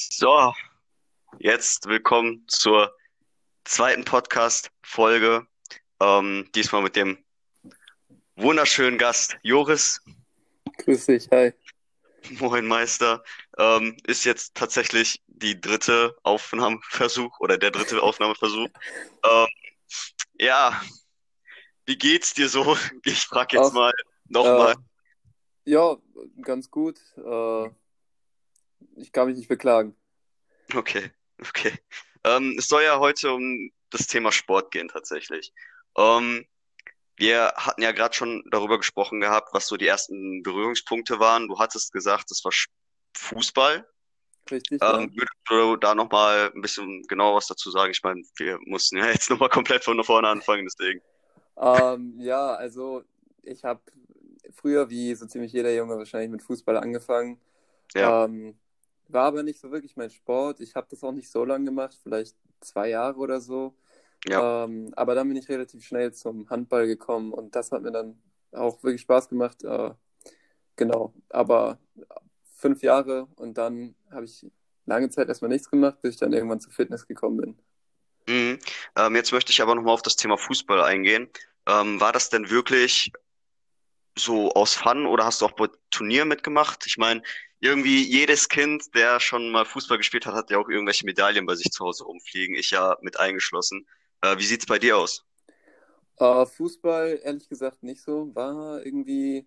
So, jetzt willkommen zur zweiten Podcast-Folge. Ähm, diesmal mit dem wunderschönen Gast Joris. Grüß dich, hi. Moin Meister. Ähm, ist jetzt tatsächlich die dritte Aufnahmeversuch oder der dritte Aufnahmeversuch. Ähm, ja, wie geht's dir so? Ich frage jetzt Ach, mal nochmal. Äh, ja, ganz gut. Äh, ich kann mich nicht beklagen. Okay, okay. Ähm, es soll ja heute um das Thema Sport gehen tatsächlich. Ähm, wir hatten ja gerade schon darüber gesprochen gehabt, was so die ersten Berührungspunkte waren. Du hattest gesagt, das war Fußball. Richtig, ja. Ähm, würdest du da nochmal ein bisschen genauer was dazu sagen? Ich meine, wir mussten ja jetzt nochmal komplett von vorne anfangen, deswegen. Ähm, ja, also ich habe früher, wie so ziemlich jeder Junge, wahrscheinlich mit Fußball angefangen. Ja, Ähm, war aber nicht so wirklich mein Sport. Ich habe das auch nicht so lange gemacht, vielleicht zwei Jahre oder so. ja. Ähm, aber dann bin ich relativ schnell zum Handball gekommen und das hat mir dann auch wirklich Spaß gemacht. Äh, genau, aber fünf Jahre und dann habe ich lange Zeit erstmal nichts gemacht, bis ich dann irgendwann zur Fitness gekommen bin. Mhm. Ähm, jetzt möchte ich aber nochmal auf das Thema Fußball eingehen. Ähm, war das denn wirklich so aus Fun oder hast du auch bei Turnieren mitgemacht? Ich meine, irgendwie jedes Kind, der schon mal Fußball gespielt hat, hat ja auch irgendwelche Medaillen bei sich zu Hause rumfliegen. Ich ja mit eingeschlossen. Äh, wie sieht's bei dir aus? Äh, Fußball, ehrlich gesagt, nicht so. War irgendwie,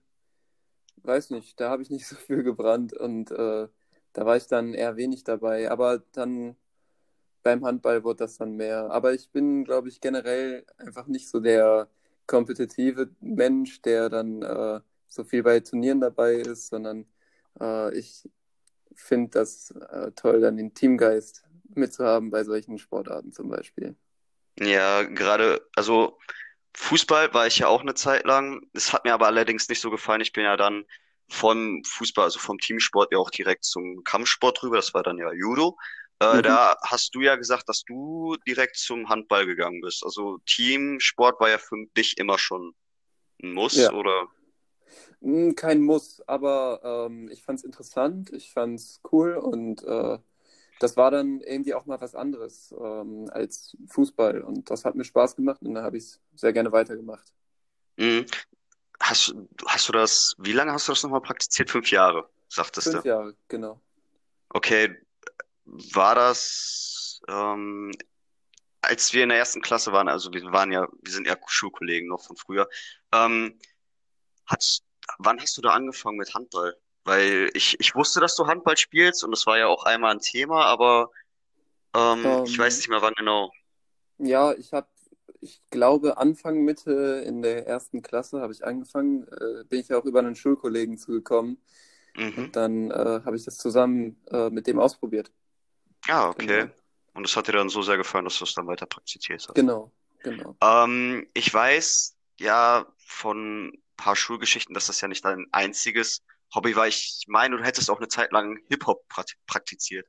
weiß nicht, da habe ich nicht so viel gebrannt und äh, da war ich dann eher wenig dabei. Aber dann beim Handball wurde das dann mehr. Aber ich bin, glaube ich, generell einfach nicht so der kompetitive Mensch, der dann äh, so viel bei Turnieren dabei ist, sondern äh, ich finde das äh, toll, dann den Teamgeist mitzuhaben bei solchen Sportarten zum Beispiel. Ja, gerade, also Fußball war ich ja auch eine Zeit lang. Es hat mir aber allerdings nicht so gefallen. Ich bin ja dann vom Fußball, also vom Teamsport ja auch direkt zum Kampfsport rüber. Das war dann ja Judo. Äh, Mhm. da hast du ja gesagt, dass du direkt zum Handball gegangen bist. Also Teamsport war ja für dich immer schon ein Muss, Ja. oder? Mm, Kein Muss, aber ähm, ich fand es interessant, ich fand es cool und äh, das war dann irgendwie auch mal was anderes ähm, als Fußball und das hat mir Spaß gemacht und da habe ich es sehr gerne weitergemacht. Mhm. Hast, hast du das, wie lange hast du das nochmal praktiziert? Fünf Jahre, sagtest du. Fünf Jahre, genau. Okay, war das, ähm, als wir in der ersten Klasse waren, also wir waren ja, wir sind ja Schulkollegen noch von früher, ähm, hast, wann hast du da angefangen mit Handball? Weil ich, ich wusste, dass du Handball spielst und das war ja auch einmal ein Thema, aber ähm, ich weiß Ähm, nicht mehr wann genau. ja, ich habe, ich glaube, Anfang, Mitte in der ersten Klasse habe ich angefangen, äh, bin ich ja auch über einen Schulkollegen zugekommen Mhm. und dann äh, habe ich das zusammen äh, mit dem ausprobiert. Ja, okay. Genau, Und das hat dir dann so sehr gefallen, dass du es dann weiter praktiziert hast. genau, genau. Ähm, ich weiß ja von paar Schulgeschichten, dass das ja nicht dein einziges Hobby war. Ich meine, du hättest auch eine Zeit lang Hip-Hop praktiziert.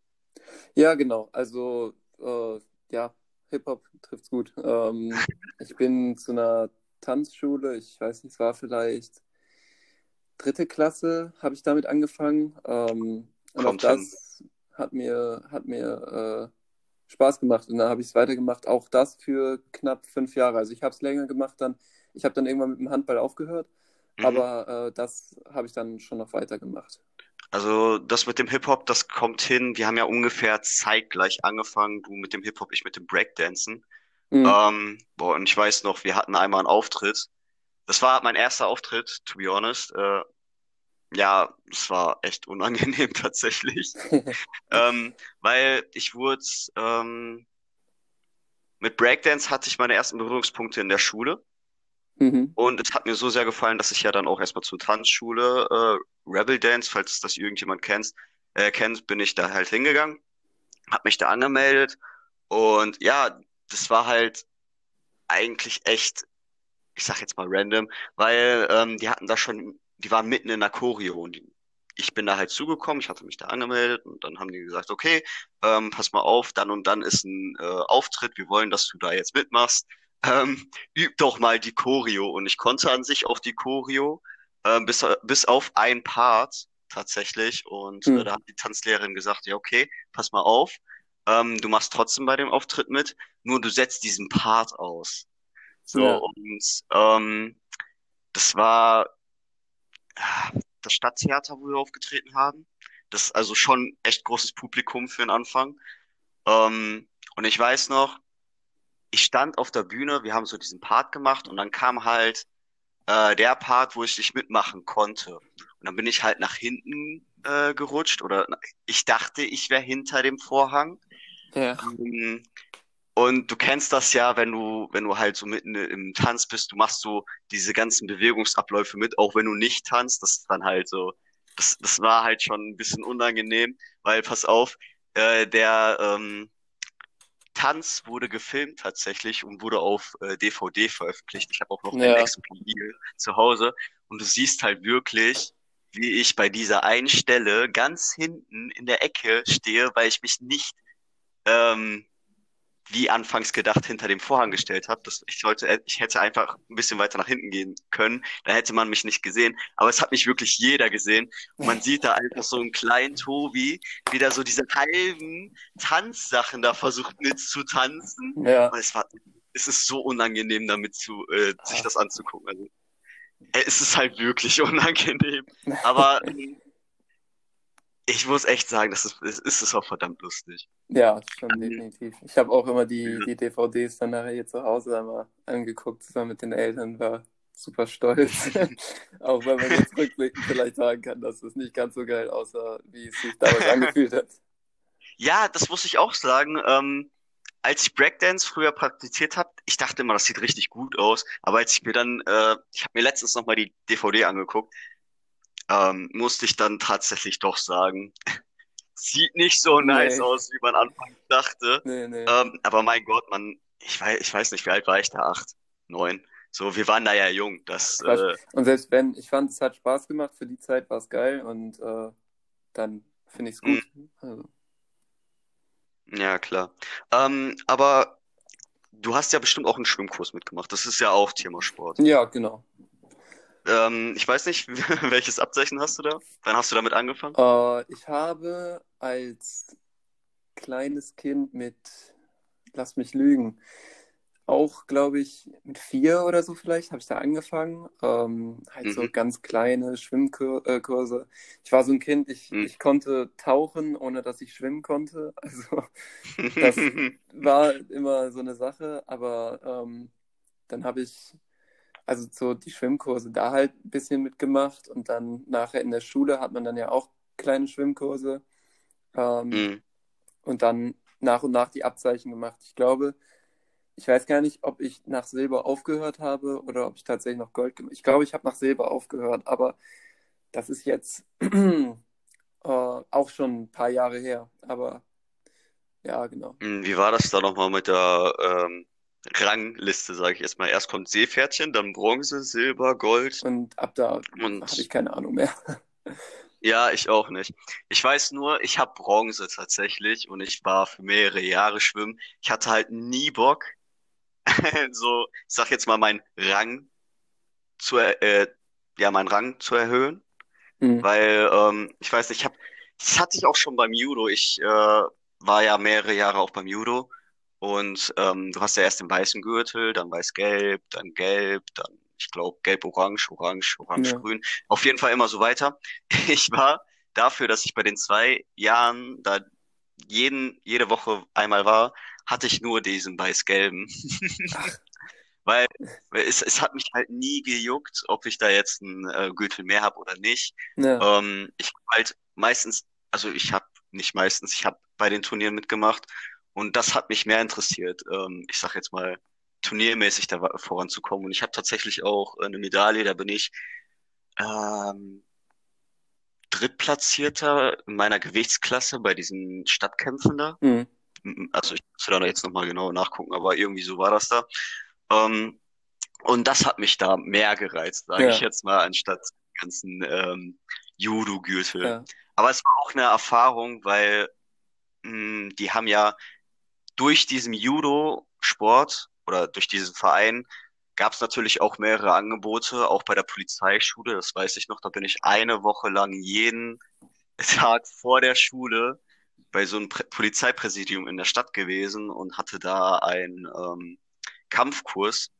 Ja, genau. Also, äh, ja, Hip-Hop trifft's gut. Ähm, ich bin zu einer Tanzschule, ich weiß nicht, es war vielleicht dritte Klasse, habe ich damit angefangen. Ähm, und auch Kommt hin. das hat mir, hat mir äh, Spaß gemacht. Und dann habe ich es weitergemacht. Auch das für knapp fünf Jahre. Also ich habe es länger gemacht dann. Ich habe dann irgendwann mit dem Handball aufgehört, Mhm. aber äh, das habe ich dann schon noch weitergemacht. Also das mit dem Hip-Hop, das kommt hin. Wir haben ja ungefähr zeitgleich angefangen. Du mit dem Hip-Hop, ich mit dem Breakdancen. Mhm. Ähm, boah, und ich weiß noch, wir hatten einmal einen Auftritt. Das war mein erster Auftritt, to be honest. Äh, ja, es war echt unangenehm tatsächlich. Ähm, weil ich wurde, ähm, mit Breakdance hatte ich meine ersten Berührungspunkte in der Schule. Mhm. Und es hat mir so sehr gefallen, dass ich ja dann auch erstmal zur Tanzschule, äh, Rebel Dance, falls das irgendjemand kennt, äh, kennt, bin ich da halt hingegangen, hab mich da angemeldet. Und ja, das war halt eigentlich echt, ich sag jetzt mal random, weil ähm, die hatten da schon, die waren mitten in der Choreo und die, ich bin da halt zugekommen, ich hatte mich da angemeldet und dann haben die gesagt, okay, ähm, pass mal auf, dann und dann ist ein äh, Auftritt, wir wollen, dass du da jetzt mitmachst. Ähm, üb doch mal die Choreo und ich konnte an sich auch die Choreo, ähm, bis, bis auf ein Part, tatsächlich. Und Hm. äh, da hat die Tanzlehrerin gesagt, ja, okay, pass mal auf, ähm, du machst trotzdem bei dem Auftritt mit, nur du setzt diesen Part aus. So, Ja. und ähm, das war das Stadttheater, wo wir aufgetreten haben. Das ist also schon echt großes Publikum für den Anfang. Ähm, und ich weiß noch, ich stand auf der Bühne, wir haben so diesen Part gemacht und dann kam halt äh, der Part, wo ich nicht mitmachen konnte. Und dann bin ich halt nach hinten äh, gerutscht oder ich dachte, ich wäre hinter dem Vorhang. Ja. Ähm, Und du kennst das ja, wenn du, wenn du halt so mitten im Tanz bist, du machst so diese ganzen Bewegungsabläufe mit, auch wenn du nicht tanzt, das ist dann halt so, das, das war halt schon ein bisschen unangenehm, weil pass auf, äh, der ähm, Tanz wurde gefilmt tatsächlich und wurde auf äh, DVD veröffentlicht. Ich habe auch noch ein Ja. Exemplar hier zu Hause und du siehst halt wirklich, wie ich bei dieser einen Stelle ganz hinten in der Ecke stehe, weil ich mich nicht ähm, wie anfangs gedacht hinter dem Vorhang gestellt habe. Das, ich sollte, ich hätte einfach ein bisschen weiter nach hinten gehen können. Da hätte man mich nicht gesehen. Aber es hat mich wirklich jeder gesehen. Und man sieht da einfach so einen kleinen Tobi, wie der so diese halben Tanzsachen da versucht mitzutanzen. Ja. Und es war, es ist so unangenehm, damit zu, äh, sich das anzugucken. Also, äh, es ist halt wirklich unangenehm. Aber ähm, ich muss echt sagen, das ist, es ist es auch verdammt lustig. Ja, schon definitiv. Ich habe auch immer die, die DVDs dann nachher hier zu Hause einmal angeguckt, zusammen mit den Eltern, war super stolz. Auch wenn man jetzt rückblickend vielleicht sagen kann, dass es nicht ganz so geil aussah, wie es sich damals angefühlt hat. Ja, das muss ich auch sagen. Ähm, als ich Breakdance früher praktiziert habe, ich dachte immer, das sieht richtig gut aus. Aber als ich mir dann, äh, ich habe mir letztens nochmal die DVD angeguckt, ähm, musste ich dann tatsächlich doch sagen, sieht nicht so nice Nee. aus, wie man anfangs dachte. Nee, nee. Ähm, aber mein Gott, man, ich weiß, ich weiß nicht, wie alt war ich da? Acht, neun. So, wir waren da ja jung. Das, äh, Und selbst wenn, ich fand, es hat Spaß gemacht, für die Zeit war es geil und äh, dann finde ich es gut. Also, ja, klar. Ähm, aber du hast ja bestimmt auch einen Schwimmkurs mitgemacht. Das ist ja auch Thema-Sport. ja, genau. Ähm, ich weiß nicht, welches Abzeichen hast du da? Wann hast du damit angefangen? Äh, ich habe als kleines Kind mit, lass mich lügen, auch, glaube ich, mit vier oder so vielleicht habe ich da angefangen. Ähm, halt so Mhm. ganz kleine Schwimmkurse. Ich war so ein Kind, ich, Mhm. ich konnte tauchen, ohne dass ich schwimmen konnte. Also das war immer so eine Sache, aber ähm, dann habe ich also so die Schwimmkurse da halt ein bisschen mitgemacht und dann nachher in der Schule hat man dann ja auch kleine Schwimmkurse ähm, Mhm. und dann nach und nach die Abzeichen gemacht. Ich glaube, ich weiß gar nicht, ob ich nach Silber aufgehört habe oder ob ich tatsächlich noch Gold gemacht Ich glaube, ich habe nach Silber aufgehört, aber das ist jetzt äh, auch schon ein paar Jahre her. Aber ja, genau. Mhm, Wie war das da nochmal mit der ähm, Rangliste, sage ich jetzt mal? Erst kommt Seepferdchen, dann Bronze, Silber, Gold Und ab da habe und ich keine Ahnung mehr. ja, ich auch nicht. Ich weiß nur, ich habe Bronze tatsächlich und ich war für mehrere Jahre schwimmen. Ich hatte halt nie Bock, so, ich sag jetzt mal, meinen Rang zu, äh, ja, meinen Rang zu erhöhen. Hm. Weil, ähm, ich weiß nicht, ich hab, das hatte ich auch schon beim Judo. Ich äh, war ja mehrere Jahre auch beim Judo. Und ähm, du hast ja erst den weißen Gürtel, dann weiß-gelb, dann gelb, dann, ich glaube, gelb-orange, orange, Ja. orange-grün. Auf jeden Fall immer so weiter. Ich war dafür, dass ich bei den zwei Jahren da jeden, jede Woche einmal war, hatte ich nur diesen weiß-gelben. Weil es, es hat mich halt nie gejuckt, ob ich da jetzt einen äh, Gürtel mehr habe oder nicht. Ja. Ähm, ich halt meistens, also ich habe nicht meistens, ich habe bei den Turnieren mitgemacht und das hat mich mehr interessiert. Ähm, ich sag jetzt mal turniermäßig da voranzukommen und ich habe tatsächlich auch eine Medaille, da bin ich ähm, Drittplatzierter in meiner Gewichtsklasse bei diesen Stadtkämpfen da. Hm. M- Also ich muss da jetzt nochmal genau nachgucken, aber irgendwie so war das da. Ähm, und das hat mich da mehr gereizt, sage ich Ja. jetzt mal, anstatt ganzen ähm, Judo-Gürtel. Ja. Aber es war auch eine Erfahrung, weil mh, die haben ja durch diesen Judo-Sport oder durch diesen Verein gab es natürlich auch mehrere Angebote, auch bei der Polizeischule, das weiß ich noch, da bin ich eine Woche lang jeden Tag vor der Schule bei so einem Prä Polizeipräsidium in der Stadt gewesen und hatte da einen ähm, Kampfkurs,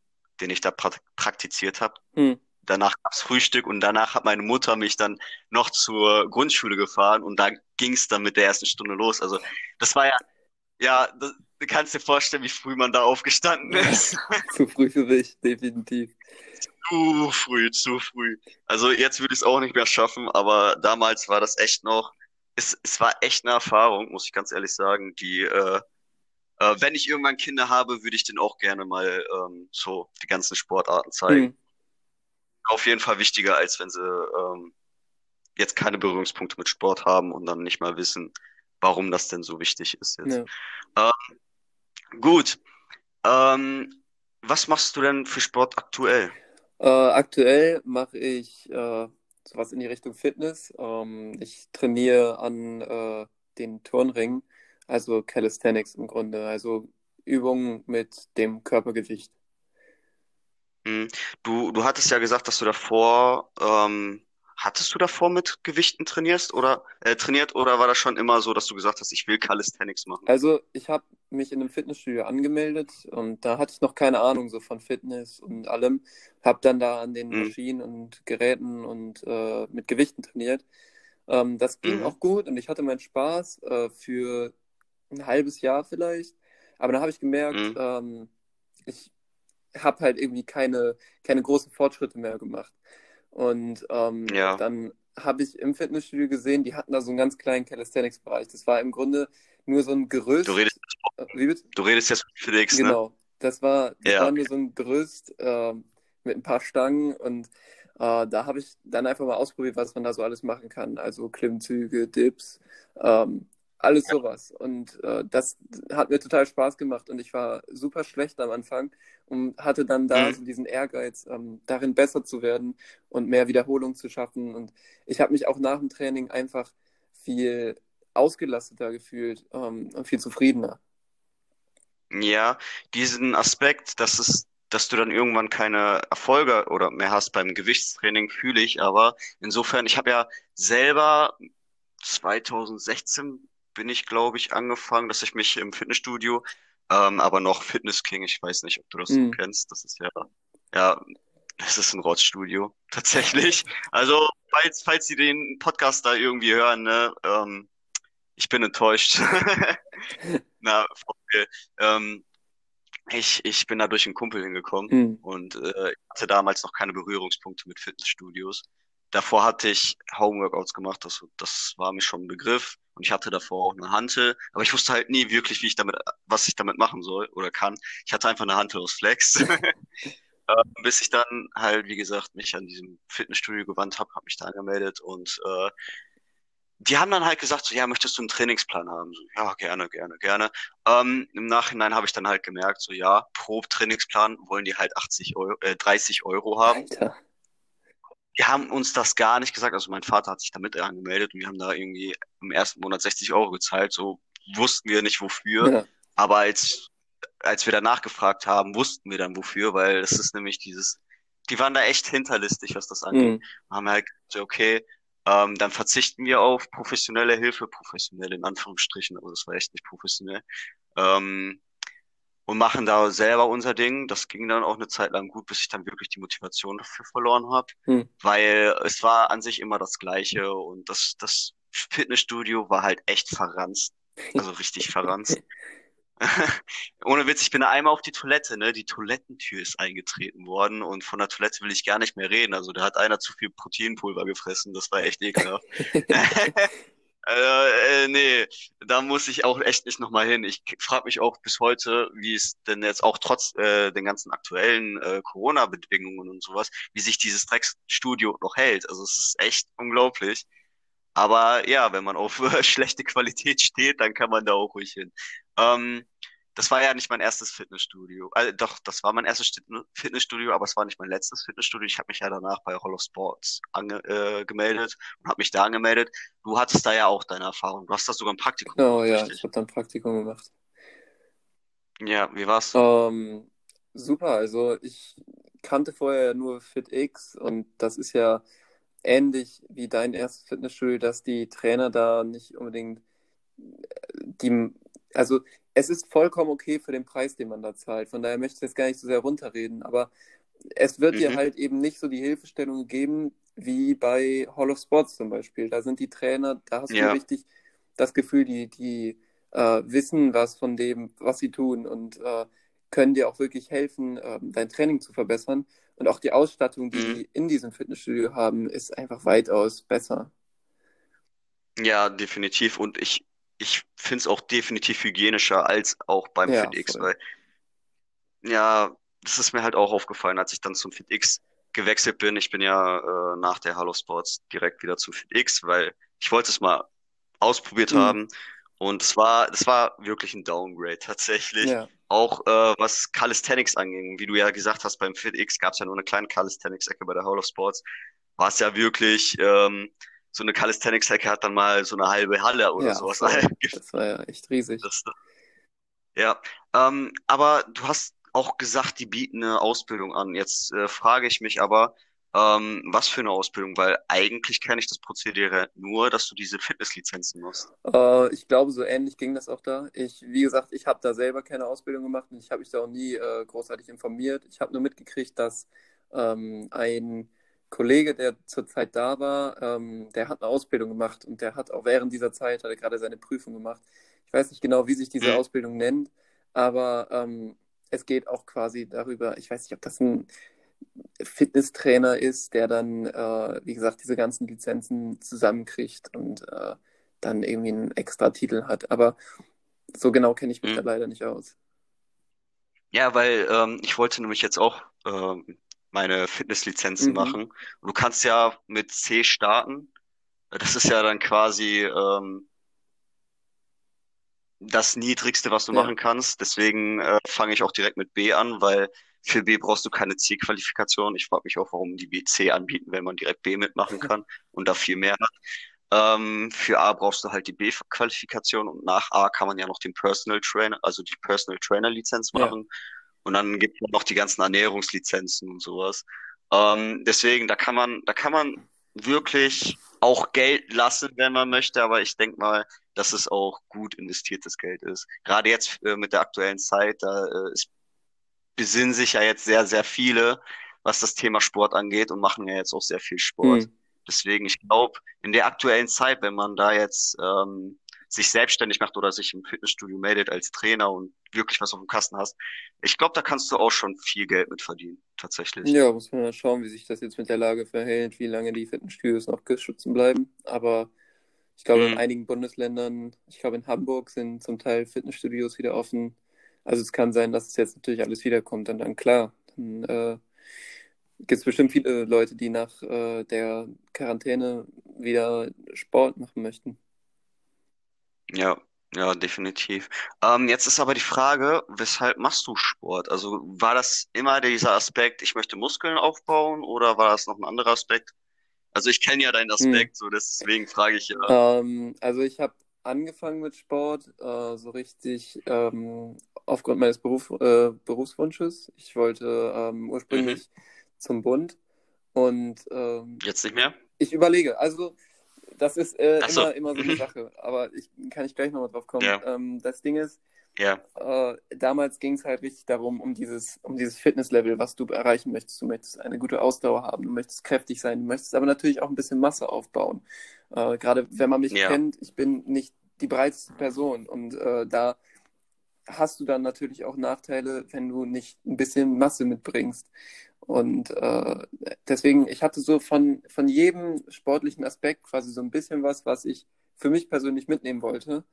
den ich da pra praktiziert habe. Hm. Danach gab's Frühstück und danach hat meine Mutter mich dann noch zur Grundschule gefahren und da ging's dann mit der ersten Stunde los. Also das war ja, ja, das, du kannst dir vorstellen, wie früh man da aufgestanden ist. Zu früh für mich, definitiv. Zu früh, zu früh. Also jetzt würde ich es auch nicht mehr schaffen, aber damals war das echt noch, es, es war echt eine Erfahrung, muss ich ganz ehrlich sagen, die, äh, äh, wenn ich irgendwann Kinder habe, würde ich denen auch gerne mal ähm, so die ganzen Sportarten zeigen. Hm. Auf jeden Fall wichtiger, als wenn sie ähm, jetzt keine Berührungspunkte mit Sport haben und dann nicht mal wissen, warum das denn so wichtig ist jetzt. Ja. Gut. Ähm, was machst du denn für Sport aktuell? Äh, aktuell mache ich äh, sowas in die Richtung Fitness. Ähm, ich trainiere an äh, den Turnringen, also Calisthenics im Grunde, also Übungen mit dem Körpergewicht. Hm. Du, du hattest ja gesagt, dass du davor, ähm, hattest du davor mit Gewichten trainierst oder äh, trainiert oder war das schon immer so, dass du gesagt hast, ich will Calisthenics machen? Also ich habe mich in einem Fitnessstudio angemeldet und da hatte ich noch keine Ahnung so von Fitness und allem. Habe dann da an den Mhm. Maschinen und Geräten und äh, mit Gewichten trainiert. Ähm, das ging Mhm. auch gut und ich hatte meinen Spaß äh, für ein halbes Jahr vielleicht. Aber dann habe ich gemerkt, Mhm. ähm, ich habe halt irgendwie keine, keine großen Fortschritte mehr gemacht. Und ähm, Ja. dann habe ich im Fitnessstudio gesehen, die hatten da so einen ganz kleinen Calisthenics-Bereich. Das war im Grunde nur so ein Du Gerüst. redest, Äh, Wie bitte? du redest jetzt mit Felix, ne? Genau. Das war, das Ja, war okay. nur so ein Gerüst ähm, mit ein paar Stangen und äh, da habe ich dann einfach mal ausprobiert, was man da so alles machen kann. Also Klimmzüge, Dips, ähm, alles sowas. Und äh, das hat mir total Spaß gemacht und ich war super schlecht am Anfang und hatte dann da Mhm. so diesen Ehrgeiz, ähm, darin besser zu werden und mehr Wiederholung zu schaffen. Und ich habe mich auch nach dem Training einfach viel ausgelasteter gefühlt ähm, und viel zufriedener. Ja, diesen Aspekt, dass es, dass du dann irgendwann keine Erfolge oder mehr hast beim Gewichtstraining, fühle ich aber. Insofern, ich habe ja selber 2016 bin ich, glaube ich, angefangen, dass ich mich im Fitnessstudio, ähm, aber noch Fitness King, ich weiß nicht, ob du das Mhm. kennst. Das ist ja, ja, das ist ein Rotzstudio, tatsächlich. Also, falls, falls Sie den Podcast da irgendwie hören, ne, ähm, ich bin enttäuscht. Na, VfL. Ähm, ich, ich bin da durch einen Kumpel hingekommen Mhm. und äh, ich hatte damals noch keine Berührungspunkte mit Fitnessstudios. Davor hatte ich Homeworkouts gemacht, das, das war mir schon ein Begriff. Und ich hatte davor auch eine Hantel, aber ich wusste halt nie wirklich, wie ich damit, was ich damit machen soll oder kann. Ich hatte einfach eine Hantel aus Flex. Äh, bis ich dann halt, wie gesagt, mich an diesem Fitnessstudio gewandt habe, habe mich da angemeldet und äh, die haben dann halt gesagt, so, ja, möchtest du einen Trainingsplan haben? So, ja, gerne, gerne, gerne. Ähm, im Nachhinein habe ich dann halt gemerkt, so, ja, pro Trainingsplan wollen die halt 80 Euro, äh, 30 Euro haben. Alter. Die haben uns das gar nicht gesagt. Also mein Vater hat sich damit angemeldet und wir haben da irgendwie im ersten Monat 60 Euro gezahlt. So wussten wir nicht wofür. Ja. Aber als, als wir danach gefragt haben, wussten wir dann wofür, weil es ist nämlich dieses, die waren da echt hinterlistig, was das angeht. Mhm. haben halt gesagt, okay, ähm, dann verzichten wir auf professionelle Hilfe, professionell in Anführungsstrichen, aber das war echt nicht professionell, ähm, und machen da selber unser Ding. Das ging dann auch eine Zeit lang gut, bis ich dann wirklich die Motivation dafür verloren habe, Mhm. weil es war an sich immer das Gleiche und das, das Fitnessstudio war halt echt verranzt, also richtig verranzt. Ohne Witz, ich bin da einmal auf die Toilette, ne? Die Toilettentür ist eingetreten worden und von der Toilette will ich gar nicht mehr reden. Also da hat einer zu viel Proteinpulver gefressen, das war echt ekelhaft. Äh, äh, nee, da muss ich auch echt nicht nochmal hin. Ich frage mich auch bis heute, wie es denn jetzt auch trotz äh, den ganzen aktuellen äh, Corona-Bedingungen und sowas, wie sich dieses Drecksstudio noch hält. Also es ist echt unglaublich. Aber ja, wenn man auf äh, schlechte Qualität steht, dann kann man da auch ruhig hin. Ähm, das war ja nicht mein erstes Fitnessstudio. Also, doch, das war mein erstes Fitnessstudio, aber es war nicht mein letztes Fitnessstudio. Ich habe mich ja danach bei Hall of Sports ange äh, gemeldet und habe mich da angemeldet. Du hattest da ja auch deine Erfahrung. Du hast da sogar ein Praktikum Genau, gemacht, ja, richtig? ich habe dann Praktikum gemacht. Ja, wie war's? Ähm, super, also ich kannte vorher nur FitX und das ist ja ähnlich wie dein erstes Fitnessstudio, dass die Trainer da nicht unbedingt die, also es ist vollkommen okay für den Preis, den man da zahlt. Von daher möchte ich jetzt gar nicht so sehr runterreden, aber es wird mhm. dir halt eben nicht so die Hilfestellung geben wie bei Hall of Sports zum Beispiel. Da sind die Trainer, da hast ja. du richtig das Gefühl, die, die äh, wissen was von dem, was sie tun und äh, können dir auch wirklich helfen, äh, dein Training zu verbessern. Und auch die Ausstattung, die mhm. die in diesem Fitnessstudio haben, ist einfach weitaus besser. Ja, definitiv. Und ich, ich finde es auch definitiv hygienischer als auch beim ja, FitX, voll. weil ja, das ist mir halt auch aufgefallen, als ich dann zum FitX gewechselt bin. Ich bin ja äh, nach der Hallo Sports direkt wieder zu FitX, weil ich wollte es mal ausprobiert mhm. haben. Und es war, es war wirklich ein Downgrade tatsächlich. Ja. Auch äh, was Calisthenics anging. Wie du ja gesagt hast, beim FitX gab es ja nur eine kleine Calisthenics-Ecke bei der Hall of Sports. War es ja wirklich, ähm, so eine Calisthenics-Ecke hat dann mal so eine halbe Halle oder ja, sowas. Das war ja echt riesig. Das, ja, ähm, aber du hast auch gesagt, die bieten eine Ausbildung an. Jetzt äh, frage ich mich aber, ähm, was für eine Ausbildung? Weil eigentlich kenne ich das Prozedere nur, dass du diese Fitnesslizenzen musst. Äh, ich glaube, so ähnlich ging das auch da. Ich, wie gesagt, ich habe da selber keine Ausbildung gemacht und ich habe mich da auch nie äh, großartig informiert. Ich habe nur mitgekriegt, dass ähm, ein Kollege, der zurzeit da war, ähm, der hat eine Ausbildung gemacht und der hat auch während dieser Zeit, hat er gerade seine Prüfung gemacht. Ich weiß nicht genau, wie sich diese mhm. Ausbildung nennt, aber ähm, es geht auch quasi darüber, ich weiß nicht, ob das ein Fitnesstrainer ist, der dann, äh, wie gesagt, diese ganzen Lizenzen zusammenkriegt und äh, dann irgendwie einen extra Titel hat. Aber so genau kenne ich mich mhm. da leider nicht aus. Ja, weil ähm, ich wollte nämlich jetzt auch ähm, meine Fitnesslizenzen mhm. machen. Und du kannst ja mit C starten. Das ist ja dann quasi ähm, das Niedrigste, was du ja. machen kannst. Deswegen äh, fange ich auch direkt mit B an, weil für B brauchst du keine C-Qualifikation. Ich frage mich auch, warum die B C anbieten, wenn man direkt B mitmachen kann und da viel mehr hat. Ähm, für A brauchst du halt die B-Qualifikation und nach A kann man ja noch den Personal Trainer, also die Personal Trainer Lizenz machen. Ja. Und dann gibt es noch die ganzen Ernährungslizenzen und sowas. Ähm, deswegen, da kann man, da kann man wirklich auch Geld lassen, wenn man möchte, aber ich denke mal, dass es auch gut investiertes Geld ist. Gerade jetzt äh, mit der aktuellen Zeit, da äh, ist, besinnen sich ja jetzt sehr, sehr viele, was das Thema Sport angeht und machen ja jetzt auch sehr viel Sport. Mhm. Deswegen, ich glaube, in der aktuellen Zeit, wenn man da jetzt ähm, sich selbstständig macht oder sich im Fitnessstudio meldet als Trainer und wirklich was auf dem Kasten hast, ich glaube, da kannst du auch schon viel Geld mit verdienen, tatsächlich. Ja, muss man mal schauen, wie sich das jetzt mit der Lage verhält, wie lange die Fitnessstudios noch geschützt bleiben. Aber ich glaube, mhm. in einigen Bundesländern, ich glaube, in Hamburg sind zum Teil Fitnessstudios wieder offen. Also es kann sein, dass es jetzt natürlich alles wiederkommt und dann klar, dann äh, gibt es bestimmt viele Leute, die nach äh, der Quarantäne wieder Sport machen möchten. Ja, ja, definitiv. Ähm, jetzt ist aber die Frage, weshalb machst du Sport? Also war das immer dieser Aspekt, ich möchte Muskeln aufbauen oder war das noch ein anderer Aspekt? Also ich kenne ja deinen hm. Aspekt, so deswegen frage ich ja. Ähm, also ich habe angefangen mit Sport, äh, so richtig ähm, aufgrund meines Beruf, äh, Berufswunsches. Ich wollte ähm, ursprünglich mhm. zum Bund und ähm, jetzt nicht mehr? Ich überlege, also das ist äh, so. immer, immer so eine Sache, aber ich kann ich gleich nochmal drauf kommen. Ja. Ähm, das Ding ist, ja. Äh, damals ging es halt richtig darum, um dieses, um dieses Fitnesslevel, was du erreichen möchtest. Du möchtest eine gute Ausdauer haben, du möchtest kräftig sein, du möchtest aber natürlich auch ein bisschen Masse aufbauen. Äh, Gerade wenn man mich ja. kennt, ich bin nicht die breiteste Person und äh, da hast du dann natürlich auch Nachteile, wenn du nicht ein bisschen Masse mitbringst. Und äh, deswegen, ich hatte so von, von jedem sportlichen Aspekt quasi so ein bisschen was, was ich für mich persönlich mitnehmen wollte.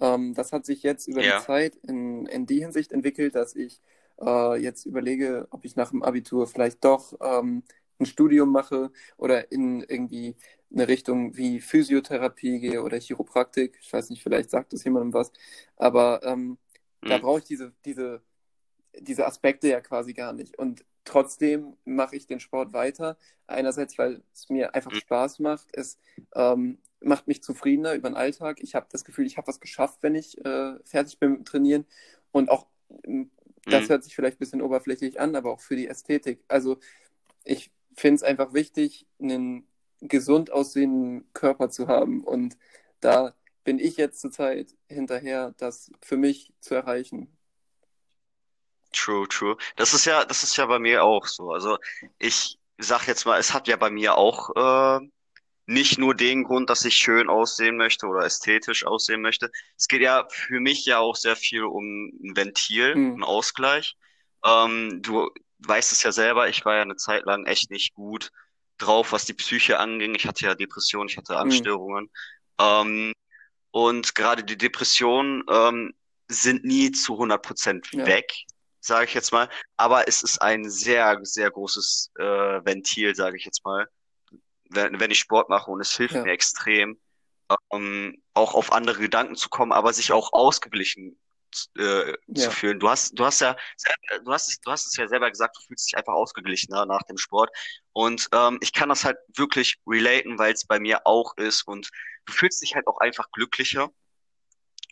Ähm, das hat sich jetzt über ja. die Zeit in, in die Hinsicht entwickelt, dass ich äh, jetzt überlege, ob ich nach dem Abitur vielleicht doch ähm, ein Studium mache oder in irgendwie eine Richtung wie Physiotherapie gehe oder Chiropraktik. Ich weiß nicht, vielleicht sagt das jemandem was. Aber ähm, mhm. da brauche ich diese, diese, diese Aspekte ja quasi gar nicht. Und trotzdem mache ich den Sport weiter. Einerseits, weil es mir einfach mhm. Spaß macht. Es ähm, macht mich zufriedener über den Alltag. Ich habe das Gefühl, ich habe was geschafft, wenn ich äh, fertig bin mit dem Trainieren. Und auch ähm, das Mhm. hört sich vielleicht ein bisschen oberflächlich an, aber auch für die Ästhetik. Also ich finde es einfach wichtig, einen gesund aussehenden Körper zu haben. Und da bin ich jetzt zurzeit hinterher, das für mich zu erreichen. True, true. Das ist ja, das ist ja bei mir auch so. Also ich sag jetzt mal, es hat ja bei mir auch äh, nicht nur den Grund, dass ich schön aussehen möchte oder ästhetisch aussehen möchte. Es geht ja für mich ja auch sehr viel um ein Ventil, Hm. einen Ausgleich. Ähm, du weißt es ja selber, ich war ja eine Zeit lang echt nicht gut drauf, was die Psyche anging. Ich hatte ja Depressionen, ich hatte Hm. Angststörungen. Ähm, und gerade die Depressionen ähm, sind nie zu 100% Ja. weg, sage ich jetzt mal. Aber es ist ein sehr, sehr großes äh, Ventil, sage ich jetzt mal, wenn, wenn ich Sport mache. Und es hilft Ja. mir extrem, ähm, auch auf andere Gedanken zu kommen, aber sich auch ausgeglichen äh, zu Ja. fühlen. Du hast, du hast ja, du hast, es- du hast es ja selber gesagt, du fühlst dich einfach ausgeglichener nach dem Sport. Und ähm, ich kann das halt wirklich relaten, weil es bei mir auch ist. Und du fühlst dich halt auch einfach glücklicher.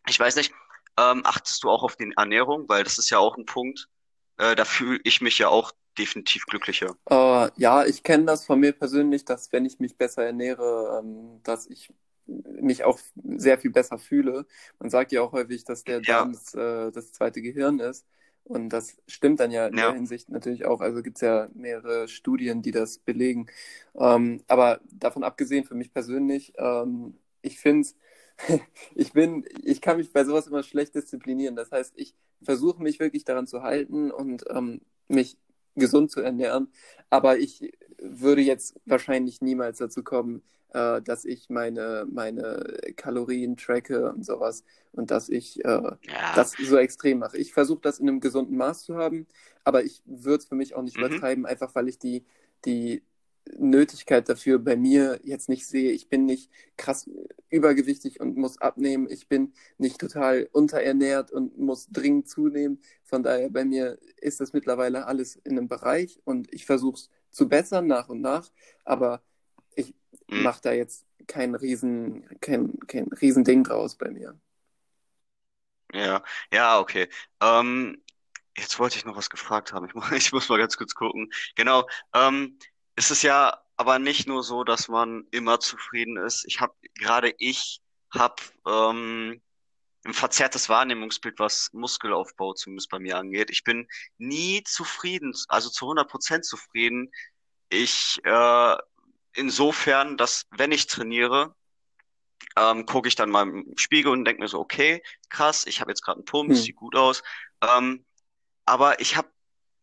Ich weiß nicht, ähm, achtest du auch auf die Ernährung, weil das ist ja auch ein Punkt. Äh, da fühle ich mich ja auch definitiv glücklicher. Äh, ja, ich kenne das von mir persönlich, dass wenn ich mich besser ernähre, ähm, dass ich mich auch sehr viel besser fühle. Man sagt ja auch häufig, dass der Ja. Darm das, äh, das zweite Gehirn ist. Und das stimmt dann ja in Ja. der Hinsicht natürlich auch. Also gibt es ja mehrere Studien, die das belegen. Ähm, aber davon abgesehen, für mich persönlich, ähm, ich finde ich bin, ich kann mich bei sowas immer schlecht disziplinieren. Das heißt, ich versuche mich wirklich daran zu halten und ähm, mich gesund zu ernähren. Aber ich würde jetzt wahrscheinlich niemals dazu kommen, äh, dass ich meine, meine Kalorien tracke und sowas und dass ich äh, Ja. das so extrem mache. Ich versuche das in einem gesunden Maß zu haben, aber ich würde es für mich auch nicht Mhm. übertreiben, einfach weil ich die, die Nötigkeit dafür bei mir jetzt nicht sehe. Ich bin nicht krass übergewichtig und muss abnehmen. Ich bin nicht total unterernährt und muss dringend zunehmen. Von daher bei mir ist das mittlerweile alles in einem Bereich und ich versuche es zu bessern nach und nach, aber ich Mhm. mache da jetzt kein riesen, kein, kein riesen Ding draus bei mir. Ja, ja, okay. Ähm, jetzt wollte ich noch was gefragt haben. Ich muss, ich muss mal ganz kurz gucken. Genau. Ähm, es ist ja aber nicht nur so, dass man immer zufrieden ist. Ich habe, gerade ich habe ähm, ein verzerrtes Wahrnehmungsbild, was Muskelaufbau zumindest bei mir angeht. Ich bin nie zufrieden, also zu 100% zufrieden. Ich, äh, insofern, dass wenn ich trainiere, ähm, gucke ich dann mal im Spiegel und denke mir so, okay, krass, ich habe jetzt gerade einen Pump, Hm. sieht gut aus. Ähm, aber ich habe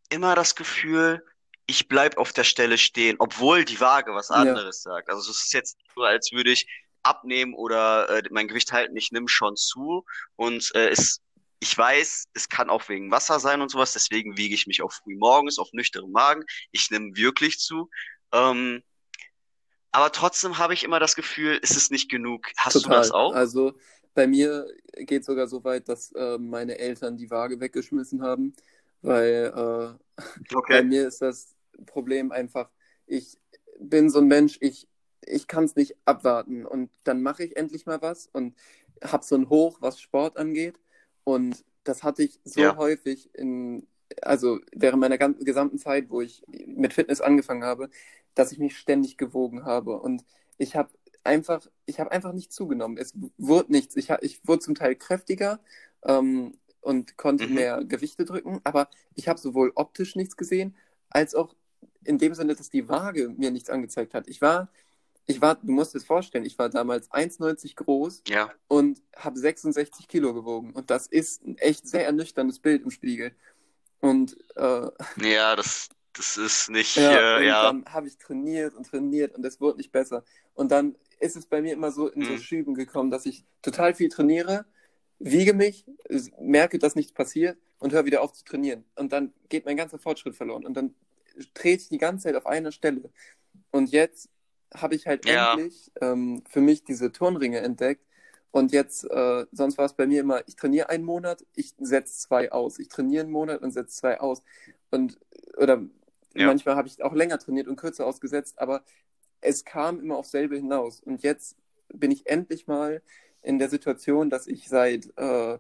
immer das Gefühl, ich bleib auf der Stelle stehen, obwohl die Waage was Ja. anderes sagt. Also es ist jetzt so, als würde ich abnehmen oder äh, mein Gewicht halten. Ich nehme schon zu und äh, es, ich weiß, es kann auch wegen Wasser sein und sowas. Deswegen wiege ich mich auch früh morgens auf nüchternen Magen. Ich nehme wirklich zu. Ähm, aber trotzdem habe ich immer das Gefühl, es ist nicht genug. Hast du das Total. auch? Also bei mir geht sogar so weit, dass äh, meine Eltern die Waage weggeschmissen haben, weil äh, bei Okay. mir ist das Problem einfach, ich bin so ein Mensch, ich, ich kann es nicht abwarten und dann mache ich endlich mal was und habe so ein Hoch, was Sport angeht und das hatte ich so Ja. häufig in, also während meiner ganzen, gesamten Zeit, wo ich mit Fitness angefangen habe, dass ich mich ständig gewogen habe und ich habe einfach, ich habe einfach nicht zugenommen. Es wurde nichts. Ich, ich wurde zum Teil kräftiger ähm, und konnte Mhm. mehr Gewichte drücken, aber ich habe sowohl optisch nichts gesehen, als auch in dem Sinne, dass die Waage mir nichts angezeigt hat. Ich war, ich war, du musst es vorstellen, ich war damals 1,90 groß Ja. und habe 66 Kilo gewogen. Und das ist ein echt sehr ernüchterndes Bild im Spiegel. Und äh, Ja, das, das ist nicht, ja, äh, und ja. dann habe ich trainiert und trainiert und es wurde nicht besser. Und dann ist es bei mir immer so in so Mhm. Schüben gekommen, dass ich total viel trainiere, wiege mich, merke, dass nichts passiert und höre wieder auf zu trainieren. Und dann geht mein ganzer Fortschritt verloren. Und dann trete ich die ganze Zeit auf einer Stelle. Und jetzt habe ich halt Ja. endlich ähm, für mich diese Turnringe entdeckt. Und jetzt, äh, sonst war es bei mir immer, ich trainiere einen Monat, ich setze zwei aus. Ich trainiere einen Monat und setze zwei aus. Und, oder Ja. manchmal habe ich auch länger trainiert und kürzer ausgesetzt, aber es kam immer aufs selbe hinaus. Und jetzt bin ich endlich mal in der Situation, dass ich seit, äh,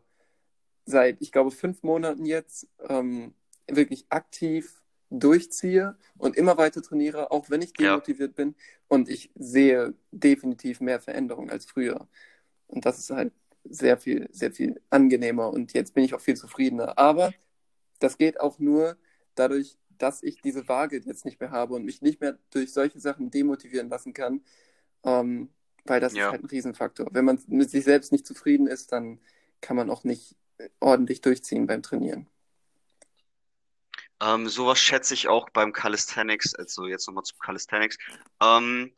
seit, ich glaube, fünf Monaten jetzt ähm, wirklich aktiv durchziehe und immer weiter trainiere, auch wenn ich demotiviert ja. bin. Und ich sehe definitiv mehr Veränderung als früher. Und das ist halt sehr viel, sehr viel angenehmer und jetzt bin ich auch viel zufriedener. Aber das geht auch nur dadurch, dass ich diese Waage jetzt nicht mehr habe und mich nicht mehr durch solche Sachen demotivieren lassen kann, ähm, weil das ja. ist halt ein Riesenfaktor. Wenn man mit sich selbst nicht zufrieden ist, dann kann man auch nicht ordentlich durchziehen beim Trainieren. Ähm, sowas schätze ich auch beim Calisthenics, also jetzt nochmal zum Calisthenics. Ähm,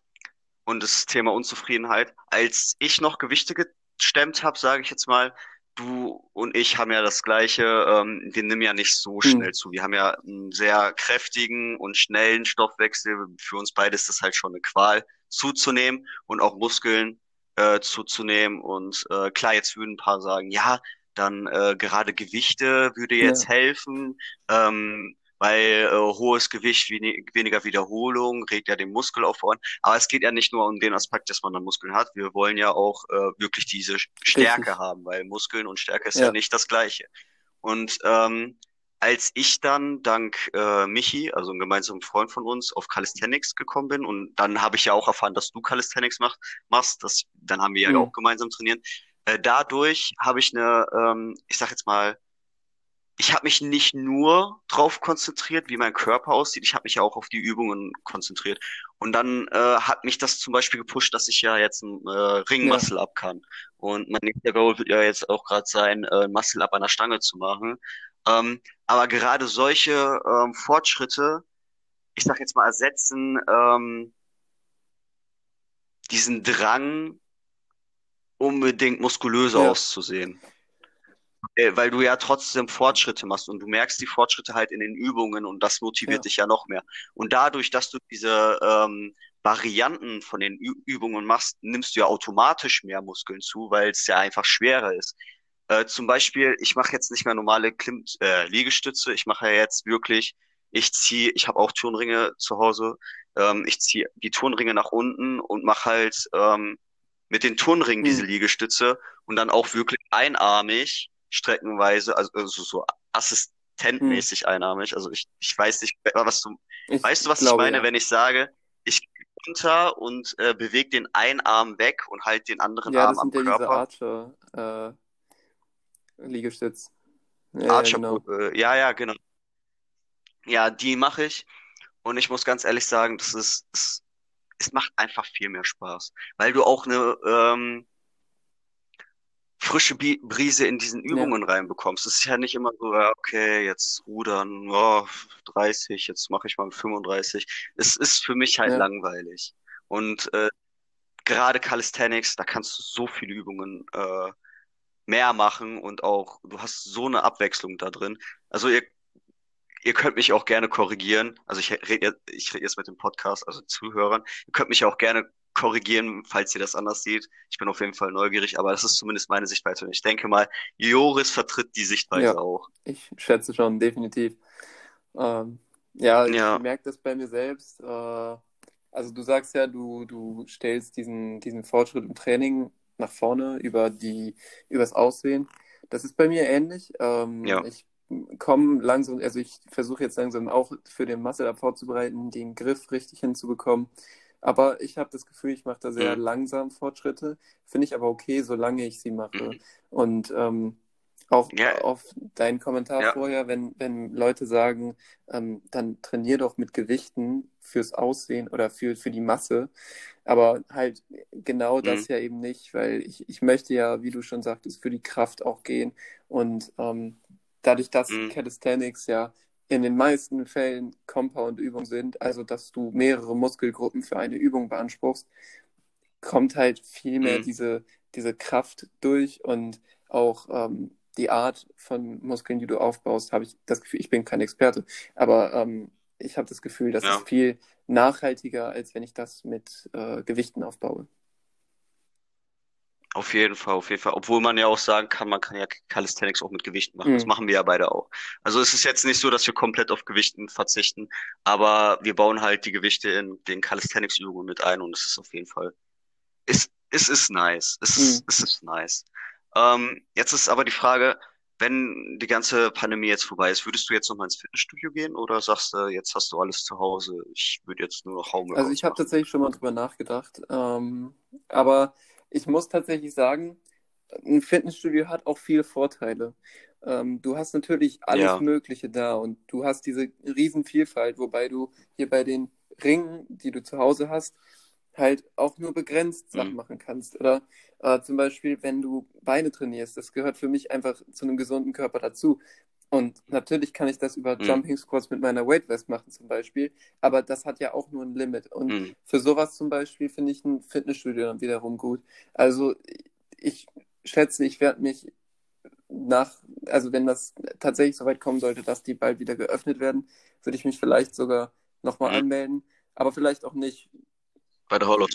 und das Thema Unzufriedenheit. Als ich noch Gewichte gestemmt habe, sage ich jetzt mal, du und ich haben ja das gleiche, ähm, wir nehmen ja nicht so hm. schnell mhm. zu. Wir haben ja einen sehr kräftigen und schnellen Stoffwechsel. Für uns beide ist das halt schon eine Qual zuzunehmen und auch Muskeln äh, zuzunehmen. Und äh, klar, jetzt würden ein paar sagen, ja, dann äh, gerade Gewichte würde jetzt ja. helfen. Ähm, weil äh, hohes Gewicht, wenig, weniger Wiederholung, regt ja den Muskelaufbau an. Aber es geht ja nicht nur um den Aspekt, dass man dann Muskeln hat. Wir wollen ja auch äh, wirklich diese Stärke Richtig. haben, weil Muskeln und Stärke ist ja, ja nicht das Gleiche. Und ähm, als ich dann dank äh, Michi, also ein gemeinsamer Freund von uns, auf Calisthenics gekommen bin und dann habe ich ja auch erfahren, dass du Calisthenics mach, machst, das, dann haben wir ja mhm. auch gemeinsam trainieren. Äh, dadurch habe ich eine, ähm, ich sag jetzt mal, ich habe mich nicht nur drauf konzentriert, wie mein Körper aussieht, ich habe mich auch auf die Übungen konzentriert. Und dann äh, hat mich das zum Beispiel gepusht, dass ich ja jetzt ein äh, Ring-Muscle-Up kann. Und mein nächster Goal wird ja jetzt auch gerade sein, äh, Muscle-Up an der Stange zu machen. Ähm, aber gerade solche ähm, Fortschritte, ich sag jetzt mal, ersetzen ähm, diesen Drang, unbedingt muskulöser ja. auszusehen. Äh, weil du ja trotzdem Fortschritte machst und du merkst die Fortschritte halt in den Übungen und das motiviert ja. dich ja noch mehr. Und dadurch, dass du diese ähm, Varianten von den Ü Übungen machst, nimmst du ja automatisch mehr Muskeln zu, weil es ja einfach schwerer ist. Äh, zum Beispiel, ich mache jetzt nicht mehr normale Klim äh, Liegestütze, ich mache ja jetzt wirklich, ich ziehe, ich habe auch Turnringe zu Hause, ähm, ich ziehe die Turnringe nach unten und mache halt ähm, mit den Turnringen mhm. diese Liegestütze und dann auch wirklich einarmig streckenweise, also, also so assistentmäßig hm. einarmig. Also ich, ich weiß nicht, was du, ich weißt du, was glaube, ich meine, ja. wenn ich sage, ich runter und äh, bewege den einen Arm weg und halt den anderen ja, Arm am ja Körper. Archer, äh, Liegestütz. Ja, Archer, genau. äh, ja, ja, genau. Ja, die mache ich. Und ich muss ganz ehrlich sagen, das ist, es, es macht einfach viel mehr Spaß. Weil du auch eine, ähm, frische Brise in diesen Übungen ja. reinbekommst. Es ist ja nicht immer so, okay, jetzt rudern, oh, 30, jetzt mache ich mal 35. Es ist für mich halt ja. langweilig. Und äh, gerade Calisthenics, da kannst du so viele Übungen äh, mehr machen und auch, du hast so eine Abwechslung da drin. Also ihr, ihr könnt mich auch gerne korrigieren. Also ich rede ich red jetzt mit dem Podcast, also Zuhörern. Ihr könnt mich auch gerne korrigieren, falls ihr das anders seht. Ich bin auf jeden Fall neugierig, aber das ist zumindest meine Sichtweise. Und ich denke mal, Joris vertritt die Sichtweise ja, auch. Ich schätze schon, definitiv. Ähm, ja, ja, ich merke das bei mir selbst. Äh, also du sagst ja, du, du stellst diesen, diesen Fortschritt im Training nach vorne über die, übers Aussehen. Das ist bei mir ähnlich. Ähm, ja. Ich komme langsam, also ich versuche jetzt langsam auch für den Muscle-Up vorzubereiten, den Griff richtig hinzubekommen. Aber ich habe das Gefühl, ich mache da sehr mhm. langsam Fortschritte. Finde ich aber okay, solange ich sie mache. Mhm. Und ähm, auch ja. auf deinen Kommentar ja. vorher, wenn, wenn Leute sagen, ähm, dann trainier doch mit Gewichten fürs Aussehen oder für, für die Masse. Aber halt genau mhm. das ja eben nicht, weil ich, ich möchte ja, wie du schon sagtest, für die Kraft auch gehen. Und ähm, dadurch, dass mhm. Calisthenics ja in den meisten Fällen Compound-Übungen sind, also dass du mehrere Muskelgruppen für eine Übung beanspruchst, kommt halt viel mehr mhm. diese, diese Kraft durch und auch ähm, die Art von Muskeln, die du aufbaust, habe ich das Gefühl, ich bin kein Experte, aber ähm, ich habe das Gefühl, das ja. ist viel nachhaltiger, als wenn ich das mit äh, Gewichten aufbaue. Auf jeden Fall, auf jeden Fall. Obwohl man ja auch sagen kann, man kann ja Calisthenics auch mit Gewichten machen. Mhm. Das machen wir ja beide auch. Also es ist jetzt nicht so, dass wir komplett auf Gewichten verzichten, aber wir bauen halt die Gewichte in den Calisthenics-Übungen mit ein und es ist auf jeden Fall, es, es ist nice. Es, mhm. ist, es ist nice. Ähm, jetzt ist aber die Frage, wenn die ganze Pandemie jetzt vorbei ist, würdest du jetzt nochmal ins Fitnessstudio gehen oder sagst du, jetzt hast du alles zu Hause, ich würde jetzt nur noch Homeworkouts Also ich habe tatsächlich schon mal drüber nachgedacht. Ähm, aber ich muss tatsächlich sagen, ein Fitnessstudio hat auch viele Vorteile. Ähm, du hast natürlich alles Ja, Mögliche da und du hast diese Riesenvielfalt, wobei du hier bei den Ringen, die du zu Hause hast, halt auch nur begrenzt Sachen hm, machen kannst. Oder äh, zum Beispiel, wenn du Beine trainierst, das gehört für mich einfach zu einem gesunden Körper dazu. Und natürlich kann ich das über hm, Jumping Squats mit meiner Weight Vest machen zum Beispiel, aber das hat ja auch nur ein Limit. Und hm. für sowas zum Beispiel finde ich ein Fitnessstudio dann wiederum gut. Also ich schätze, ich werde mich nach, also wenn das tatsächlich so weit kommen sollte, dass die bald wieder geöffnet werden, würde ich mich vielleicht sogar nochmal hm. anmelden, aber vielleicht auch nicht. Bei der Hall of.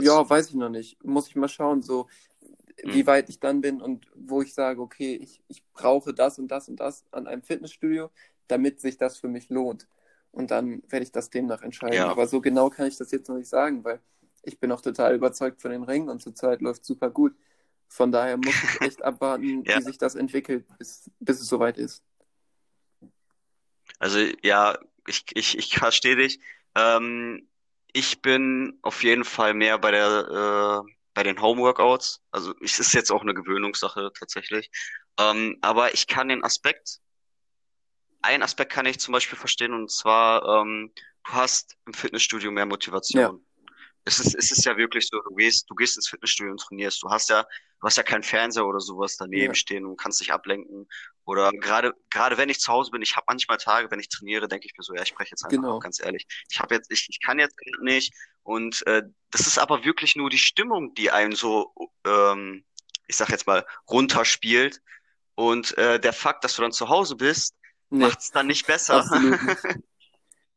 Ja, weiß ich noch nicht. Muss ich mal schauen, so wie Hm. weit ich dann bin und wo ich sage, okay, ich, ich brauche das und das und das an einem Fitnessstudio, damit sich das für mich lohnt. Und dann werde ich das demnach entscheiden. Ja, Aber so genau kann ich das jetzt noch nicht sagen, weil ich bin auch total überzeugt von den Ringen und zurzeit läuft super gut. Von daher muss ich echt abwarten, ja. wie sich das entwickelt, bis, bis es soweit ist. Also ja, ich, ich, ich verstehe dich. Ähm, ich bin auf jeden Fall mehr bei der, äh, bei den Homeworkouts. Also es ist jetzt auch eine Gewöhnungssache tatsächlich. Ähm, aber ich kann den Aspekt, einen Aspekt kann ich zum Beispiel verstehen, und zwar, ähm, du hast im Fitnessstudio mehr Ja, Motivation. Es ist, es ist ja wirklich so, du gehst, du gehst ins Fitnessstudio und trainierst. Du hast ja, du hast ja keinen Fernseher oder sowas daneben ja, stehen und kannst dich ablenken. Oder gerade, gerade wenn ich zu Hause bin, ich habe manchmal Tage, wenn ich trainiere, denke ich mir so, ja, ich spreche jetzt einfach genau. ganz ehrlich. Ich habe jetzt, ich, ich kann jetzt nicht. Und äh, das ist aber wirklich nur die Stimmung, die einen so, ähm, ich sag jetzt mal, runterspielt. Und äh, der Fakt, dass du dann zu Hause bist, Nee, macht's dann nicht besser.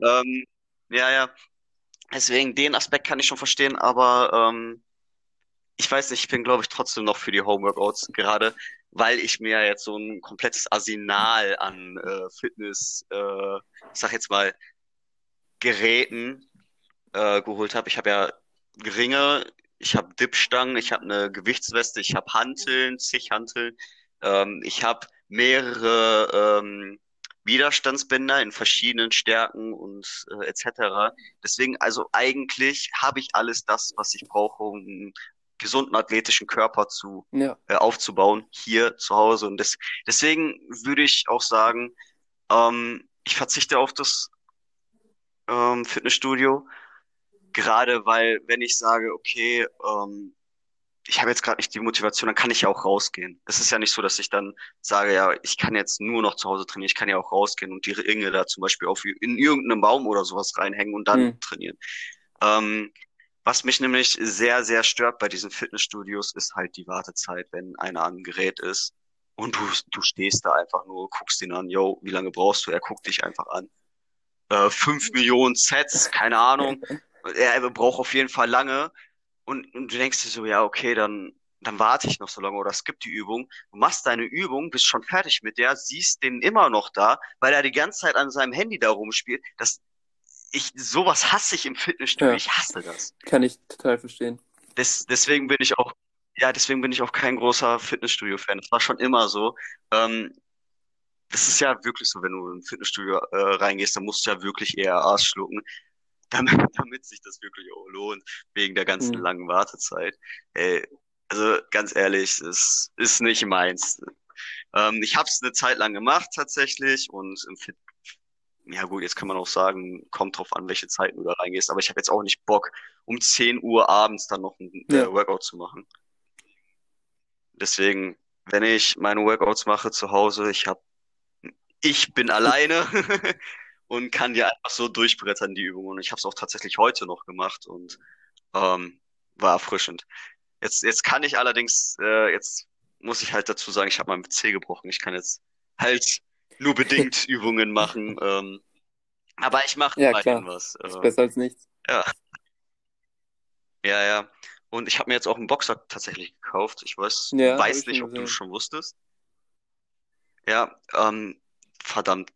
Ähm, ja, ja. Deswegen, den Aspekt kann ich schon verstehen, aber ähm, ich weiß nicht, ich bin, glaube ich, trotzdem noch für die Homeworkouts, gerade weil ich mir jetzt so ein komplettes Arsenal an äh, Fitness, äh, ich sag jetzt mal, Geräten äh, geholt habe. Ich habe ja Ringe, ich habe Dipstangen, ich habe eine Gewichtsweste, ich habe Hanteln, zig Hanteln, ähm, ich habe mehrere ähm, Widerstandsbänder in verschiedenen Stärken und äh, etc. Deswegen, also eigentlich habe ich alles das, was ich brauche, um einen gesunden athletischen Körper zu Ja, äh, aufzubauen hier zu Hause. Und des, deswegen würde ich auch sagen, ähm, ich verzichte auf das ähm, Fitnessstudio, gerade weil, wenn ich sage, okay, ähm, ich habe jetzt gerade nicht die Motivation, dann kann ich ja auch rausgehen. Es ist ja nicht so, dass ich dann sage, ja, ich kann jetzt nur noch zu Hause trainieren, ich kann ja auch rausgehen und die Ringe da zum Beispiel auf in irgendeinem Baum oder sowas reinhängen und dann hm. trainieren. Ähm, was mich nämlich sehr, sehr stört bei diesen Fitnessstudios, ist halt die Wartezeit, wenn einer am Gerät ist und du, du stehst da einfach nur, guckst ihn an, yo, wie lange brauchst du? Er guckt dich einfach an. Äh, fünf Millionen Sets, keine Ahnung. Er braucht auf jeden Fall lange. Und, und du denkst dir so, ja, okay, dann, dann warte ich noch so lange oder skip die Übung. Du machst deine Übung, bist schon fertig mit der, siehst den immer noch da, weil er die ganze Zeit an seinem Handy da rumspielt. Das, ich, sowas hasse ich im Fitnessstudio. Ja, Ich hasse das. kann ich total verstehen. Des, deswegen bin ich auch, ja, deswegen bin ich auch kein großer Fitnessstudio-Fan. Das war schon immer so. Ähm, das ist ja wirklich so, wenn du in ein Fitnessstudio äh, reingehst, dann musst du ja wirklich eher Arsch schlucken, damit, damit sich das wirklich auch lohnt, wegen der ganzen Hm. langen Wartezeit. Ey, also ganz ehrlich, es ist nicht meins. Ähm, ich habe es eine Zeit lang gemacht tatsächlich und im Fit ja gut, jetzt kann man auch sagen, kommt drauf an, welche Zeiten du da reingehst, aber ich habe jetzt auch nicht Bock, um 10 Uhr abends dann noch ein äh, Ja, Workout zu machen. Deswegen, wenn ich meine Workouts mache zu Hause, ich hab, ich bin alleine und kann die einfach so durchbrettern, die Übungen. Und ich habe es auch tatsächlich heute noch gemacht und ähm, war erfrischend. Jetzt, jetzt kann ich allerdings, äh, jetzt muss ich halt dazu sagen, ich habe meinen PC gebrochen. Ich kann jetzt halt nur bedingt Übungen machen. Ähm, aber ich mache ja, klar. was. Ist Äh, besser als nichts. ja, ja, ja. Und ich habe mir jetzt auch einen Boxer tatsächlich gekauft. Ich weiß, Ja, weiß nicht, ob du schon wusstest. Ja, ähm, verdammt,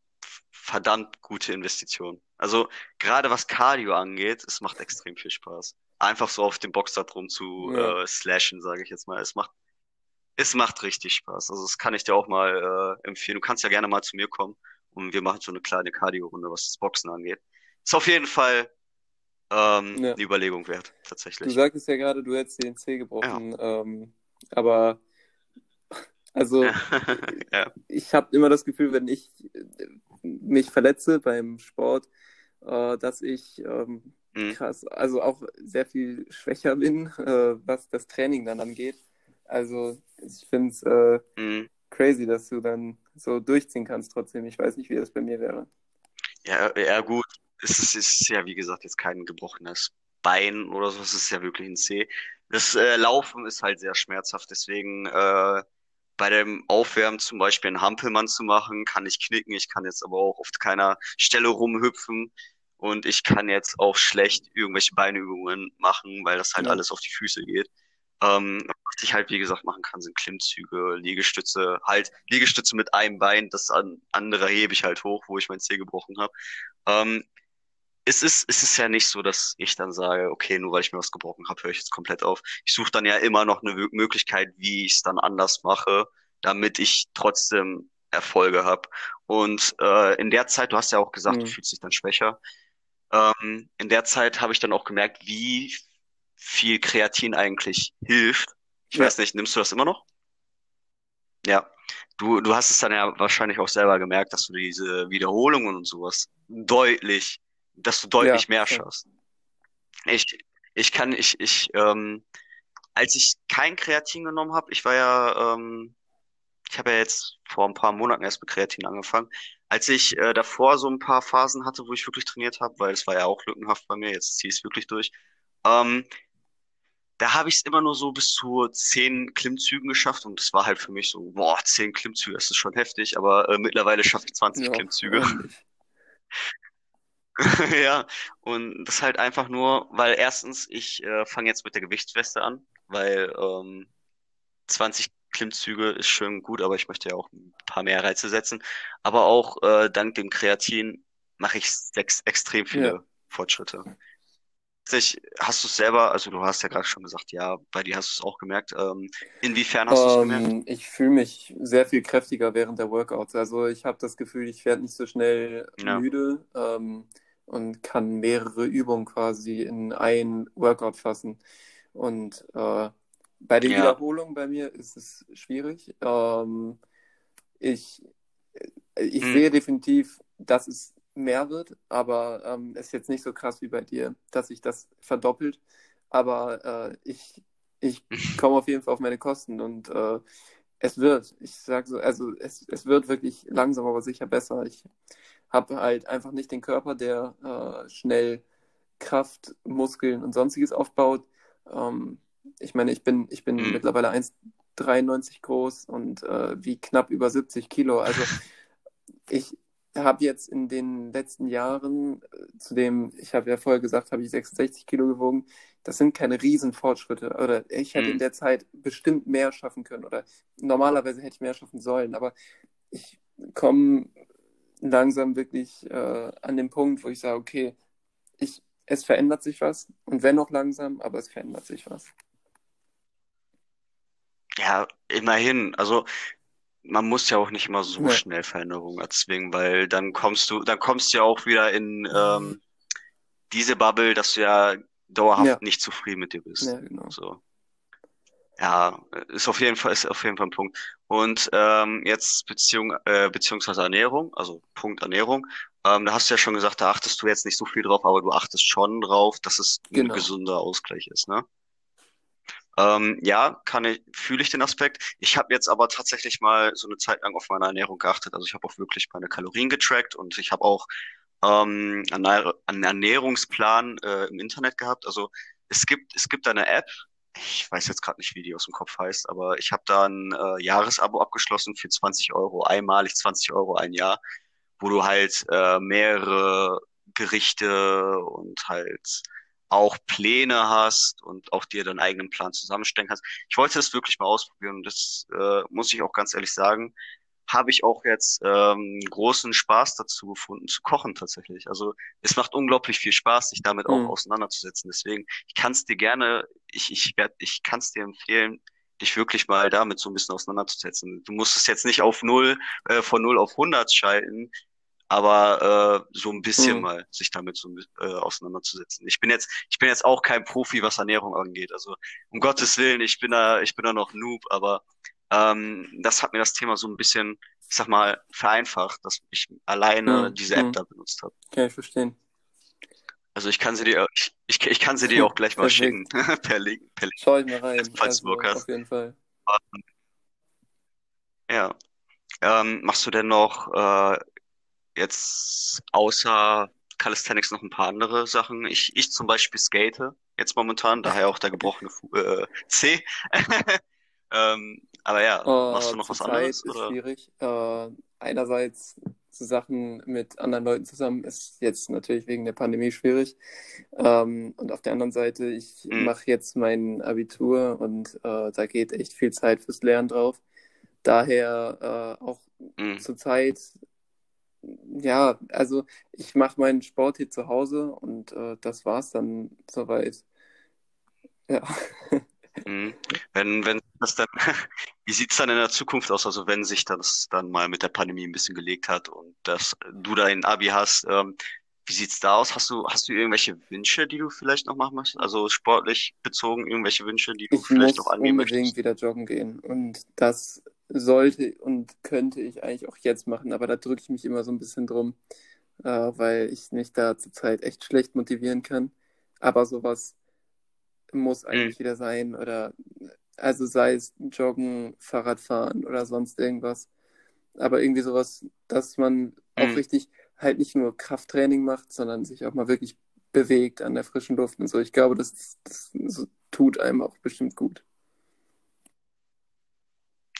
verdammt gute Investition. Also gerade was Cardio angeht, es macht extrem viel Spaß. Einfach so auf dem Boxer drum zu Ja, äh, slashen, sage ich jetzt mal. Es macht es macht richtig Spaß. Also das kann ich dir auch mal äh, empfehlen. Du kannst ja gerne mal zu mir kommen und wir machen so eine kleine Cardio-Runde, was das Boxen angeht. Ist auf jeden Fall ähm, Ja. eine Überlegung wert, Du tatsächlich. sagtest ja gerade, du hättest den Zeh gebrochen, ähm, aber also Ja. ich habe immer das Gefühl, wenn ich äh, mich verletze beim Sport, äh, dass ich ähm, Mhm. krass, also auch sehr viel schwächer bin, äh, was das Training dann angeht. Also ich finde es äh, Mhm. crazy, dass du dann so durchziehen kannst trotzdem. Ich weiß nicht, wie das bei mir wäre. Ja, ja, gut. Es ist, ist ja, wie gesagt, jetzt kein gebrochenes Bein oder so. Es ist ja wirklich ein Zeh. Das äh, Laufen ist halt sehr schmerzhaft. Deswegen äh, bei dem Aufwärmen zum Beispiel einen Hampelmann zu machen, kann ich knicken. Ich kann jetzt aber auch auf keiner Stelle rumhüpfen. Und ich kann jetzt auch schlecht irgendwelche Beinübungen machen, weil das halt Ja. alles auf die Füße geht. Ähm, was ich halt, wie gesagt, machen kann, sind Klimmzüge, Liegestütze, halt Liegestütze mit einem Bein, das an, andere hebe ich halt hoch, wo ich mein Zeh gebrochen habe. Ähm, es ist, es ist ja nicht so, dass ich dann sage, okay, nur weil ich mir was gebrochen habe, höre ich jetzt komplett auf. Ich suche dann ja immer noch eine Mö- Möglichkeit, wie ich es dann anders mache, damit ich trotzdem Erfolge habe. Und äh, in der Zeit, du hast ja auch gesagt, du Mhm. fühlst dich dann schwächer. Ähm, in der Zeit habe ich dann auch gemerkt, wie viel Kreatin eigentlich hilft. Ich Ja. weiß nicht, nimmst du das immer noch? Ja. Du, du hast es dann ja wahrscheinlich auch selber gemerkt, dass du diese Wiederholungen und sowas deutlich, dass du deutlich Ja, mehr voll. schaffst. Ich, ich kann, ich, ich, ähm, als ich kein Kreatin genommen habe, ich war ja, ähm, ich habe ja jetzt vor ein paar Monaten erst mit Kreatin angefangen. Als ich äh, davor so ein paar Phasen hatte, wo ich wirklich trainiert habe, weil es war ja auch lückenhaft bei mir, jetzt ziehe ich es wirklich durch, ähm, da habe ich es immer nur so bis zu zehn Klimmzügen geschafft und das war halt für mich so, boah, zehn Klimmzüge, das ist schon heftig, aber äh, mittlerweile schaffe ich 20 Ja, Klimmzüge. Ja, und das halt einfach nur, weil erstens, ich äh, fange jetzt mit der Gewichtsweste an, weil ähm, 20 Klimmzüge ist schön gut, aber ich möchte ja auch ein paar mehr Reize setzen. Aber auch äh, dank dem Kreatin mache ich sechs, extrem viele Ja. Fortschritte. Sich, hast du es selber, also du hast ja gerade schon gesagt, ja, bei dir hast du es auch gemerkt. Ähm, inwiefern hast du es gemerkt? Ich fühle mich sehr viel kräftiger während der Workouts. Also ich habe das Gefühl, ich werde nicht so schnell Ja. müde ähm, und kann mehrere Übungen quasi in ein Workout fassen. Und äh, bei den Ja. Wiederholungen bei mir ist es schwierig. Ähm, ich ich Mhm. sehe definitiv, dass es mehr wird, aber ähm, es ist jetzt nicht so krass wie bei dir, dass sich das verdoppelt. Aber äh, ich, ich komme auf jeden Fall auf meine Kosten und äh, es wird, ich sage so, also es, es wird wirklich langsam, aber sicher besser. Ich habe halt einfach nicht den Körper, der äh, schnell Kraft, Muskeln und sonstiges aufbaut. Ähm, ich meine, ich bin, ich bin Mhm. mittlerweile 1,93 groß und äh, wie knapp über 70 Kilo. Also ich habe jetzt in den letzten Jahren, äh, zu dem, ich habe ja vorher gesagt, habe ich 66 Kilo gewogen. Das sind keine Riesenfortschritte. Oder ich hätte in Mhm. der Zeit bestimmt mehr schaffen können. Oder normalerweise hätte ich mehr schaffen sollen. Aber ich komme langsam wirklich äh, an den Punkt, wo ich sage, okay, ich, es verändert sich was. Und wenn auch langsam, aber es verändert sich was. Ja, immerhin. Also man muss ja auch nicht immer so Ja. schnell Veränderungen erzwingen, weil dann kommst du, dann kommst du ja auch wieder in ähm, diese Bubble, dass du ja dauerhaft Ja. nicht zufrieden mit dir bist. Ja, genau. So. Ja, ist auf jeden Fall, ist auf jeden Fall ein Punkt. Und ähm, jetzt Beziehung, äh, beziehungsweise Ernährung, also Punkt Ernährung. Ähm, da hast du ja schon gesagt, da achtest du jetzt nicht so viel drauf, aber du achtest schon drauf, dass es ein Genau. gesunder Ausgleich ist, ne? Ähm, ja, kann ich, fühle ich den Aspekt. Ich habe jetzt aber tatsächlich mal so eine Zeit lang auf meine Ernährung geachtet. Also ich habe auch wirklich meine Kalorien getrackt und ich habe auch ähm, einen Ernährungsplan äh, im Internet gehabt. Also es gibt es gibt eine App. Ich weiß jetzt gerade nicht, wie die aus dem Kopf heißt, aber ich habe da ein äh, Jahresabo abgeschlossen für 20 Euro, einmalig 20 Euro ein Jahr, wo du halt äh, mehrere Gerichte und halt auch Pläne hast und auch dir deinen eigenen Plan zusammenstellen kannst. Ich wollte das wirklich mal ausprobieren und das äh, muss ich auch ganz ehrlich sagen, habe ich auch jetzt ähm, großen Spaß dazu gefunden, zu kochen tatsächlich. Also es macht unglaublich viel Spaß, sich damit auch Mhm. auseinanderzusetzen. Deswegen, ich kann es dir gerne, ich, ich werd, ich kann es dir empfehlen, dich wirklich mal damit so ein bisschen auseinanderzusetzen. Du musst es jetzt nicht auf null, äh, von null auf hundert schalten, aber äh, so ein bisschen Hm. mal sich damit so äh, auseinanderzusetzen. Ich bin jetzt, ich bin jetzt auch kein Profi, was Ernährung angeht. Also um Gottes Willen, ich bin da, ich bin da noch Noob, aber ähm, das hat mir das Thema so ein bisschen, ich sag mal, vereinfacht, dass ich alleine Hm. diese App Hm. da benutzt habe. Kann ich verstehen. Also ich kann sie dir, ich, ich, ich kann sie dir auch gleich mal schicken per Link, per Link, Schau ich mal rein. falls du Also Bock hast. auf jeden Fall. Ja. Ähm, machst du denn noch äh, jetzt außer Calisthenics noch ein paar andere Sachen? Ich, ich zum Beispiel skate jetzt momentan, daher auch der gebrochene Fu äh, C. Ähm, aber ja, machst du Äh, noch was zurzeit anderes ist oder? schwierig. Äh, einerseits so Sachen mit anderen Leuten zusammen ist jetzt natürlich wegen der Pandemie schwierig. Ähm, und auf der anderen Seite, ich Hm, mache jetzt mein Abitur und äh, da geht echt viel Zeit fürs Lernen drauf. Daher äh, auch hm, zurzeit, ja, also ich mache meinen Sport hier zu Hause und äh, das war's dann soweit. Ja. hm. Wenn, wenn das dann, wie sieht's dann in der Zukunft aus? Also wenn sich das dann mal mit der Pandemie ein bisschen gelegt hat und dass du dein Abi hast, ähm, wie sieht's da aus? Hast du, hast du irgendwelche Wünsche, die du vielleicht noch machen möchtest? Also sportlich bezogen, irgendwelche Wünsche, die du Ich vielleicht noch muss angehen unbedingt möchtest? wieder joggen gehen und das sollte und könnte ich eigentlich auch jetzt machen, aber da drücke ich mich immer so ein bisschen drum, äh, weil ich mich da zurzeit echt schlecht motivieren kann. Aber sowas muss Hm, eigentlich wieder sein oder also sei es Joggen, Fahrradfahren oder sonst irgendwas. Aber irgendwie sowas, dass man auch hm, richtig halt nicht nur Krafttraining macht, sondern sich auch mal wirklich bewegt an der frischen Luft und so. Ich glaube, das, das tut einem auch bestimmt gut.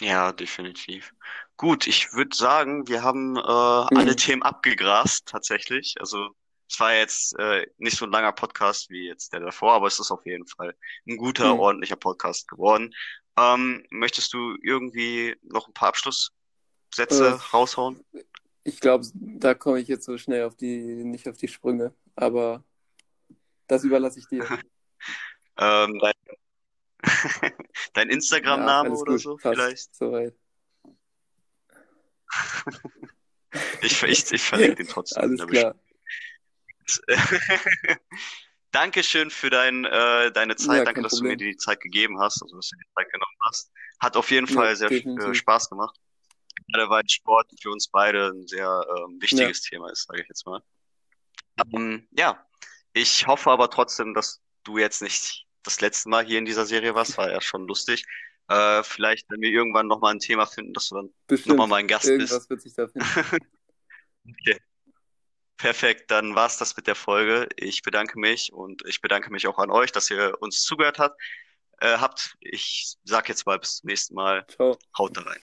Ja, definitiv. Gut, ich würde sagen, wir haben äh, alle Mhm. Themen abgegrast, tatsächlich. Also es war jetzt äh, nicht so ein langer Podcast wie jetzt der davor, aber es ist auf jeden Fall ein guter, Mhm. ordentlicher Podcast geworden. Ähm, möchtest du irgendwie noch ein paar Äh, Abschlusssätze raushauen? ich glaube, da komme ich jetzt so schnell auf die, nicht auf die Sprünge, aber das überlasse ich dir. Ähm, dein, dein Ja, Instagram-Name alles oder gut, so passt vielleicht? soweit. Ich, ich, ich verlinke den trotzdem Alles klar. Dankeschön für dein, äh, deine Ja, Zeit. Danke, kein dass du mir Problem. die Zeit gegeben hast, also dass du die Zeit genommen hast. Hat auf jeden Ja, Fall sehr äh, definitiv. Spaß gemacht. Gerade weil Sport für uns beide ein sehr ähm, Ja, wichtiges Thema ist, sage ich jetzt mal. Ähm, ja, ich hoffe aber trotzdem, dass du jetzt nicht das letzte Mal hier in dieser Serie warst. War ja schon lustig. Äh, vielleicht, wenn wir irgendwann nochmal ein Thema finden, dass du dann nochmal mein Gast bist. Irgendwas wird sich da finden. Okay. Perfekt, dann war's das mit der Folge. Ich bedanke mich und ich bedanke mich auch an euch, dass ihr uns zugehört habt. Äh, habt. Ich sag jetzt mal bis zum nächsten Mal. Ciao. Haut da rein.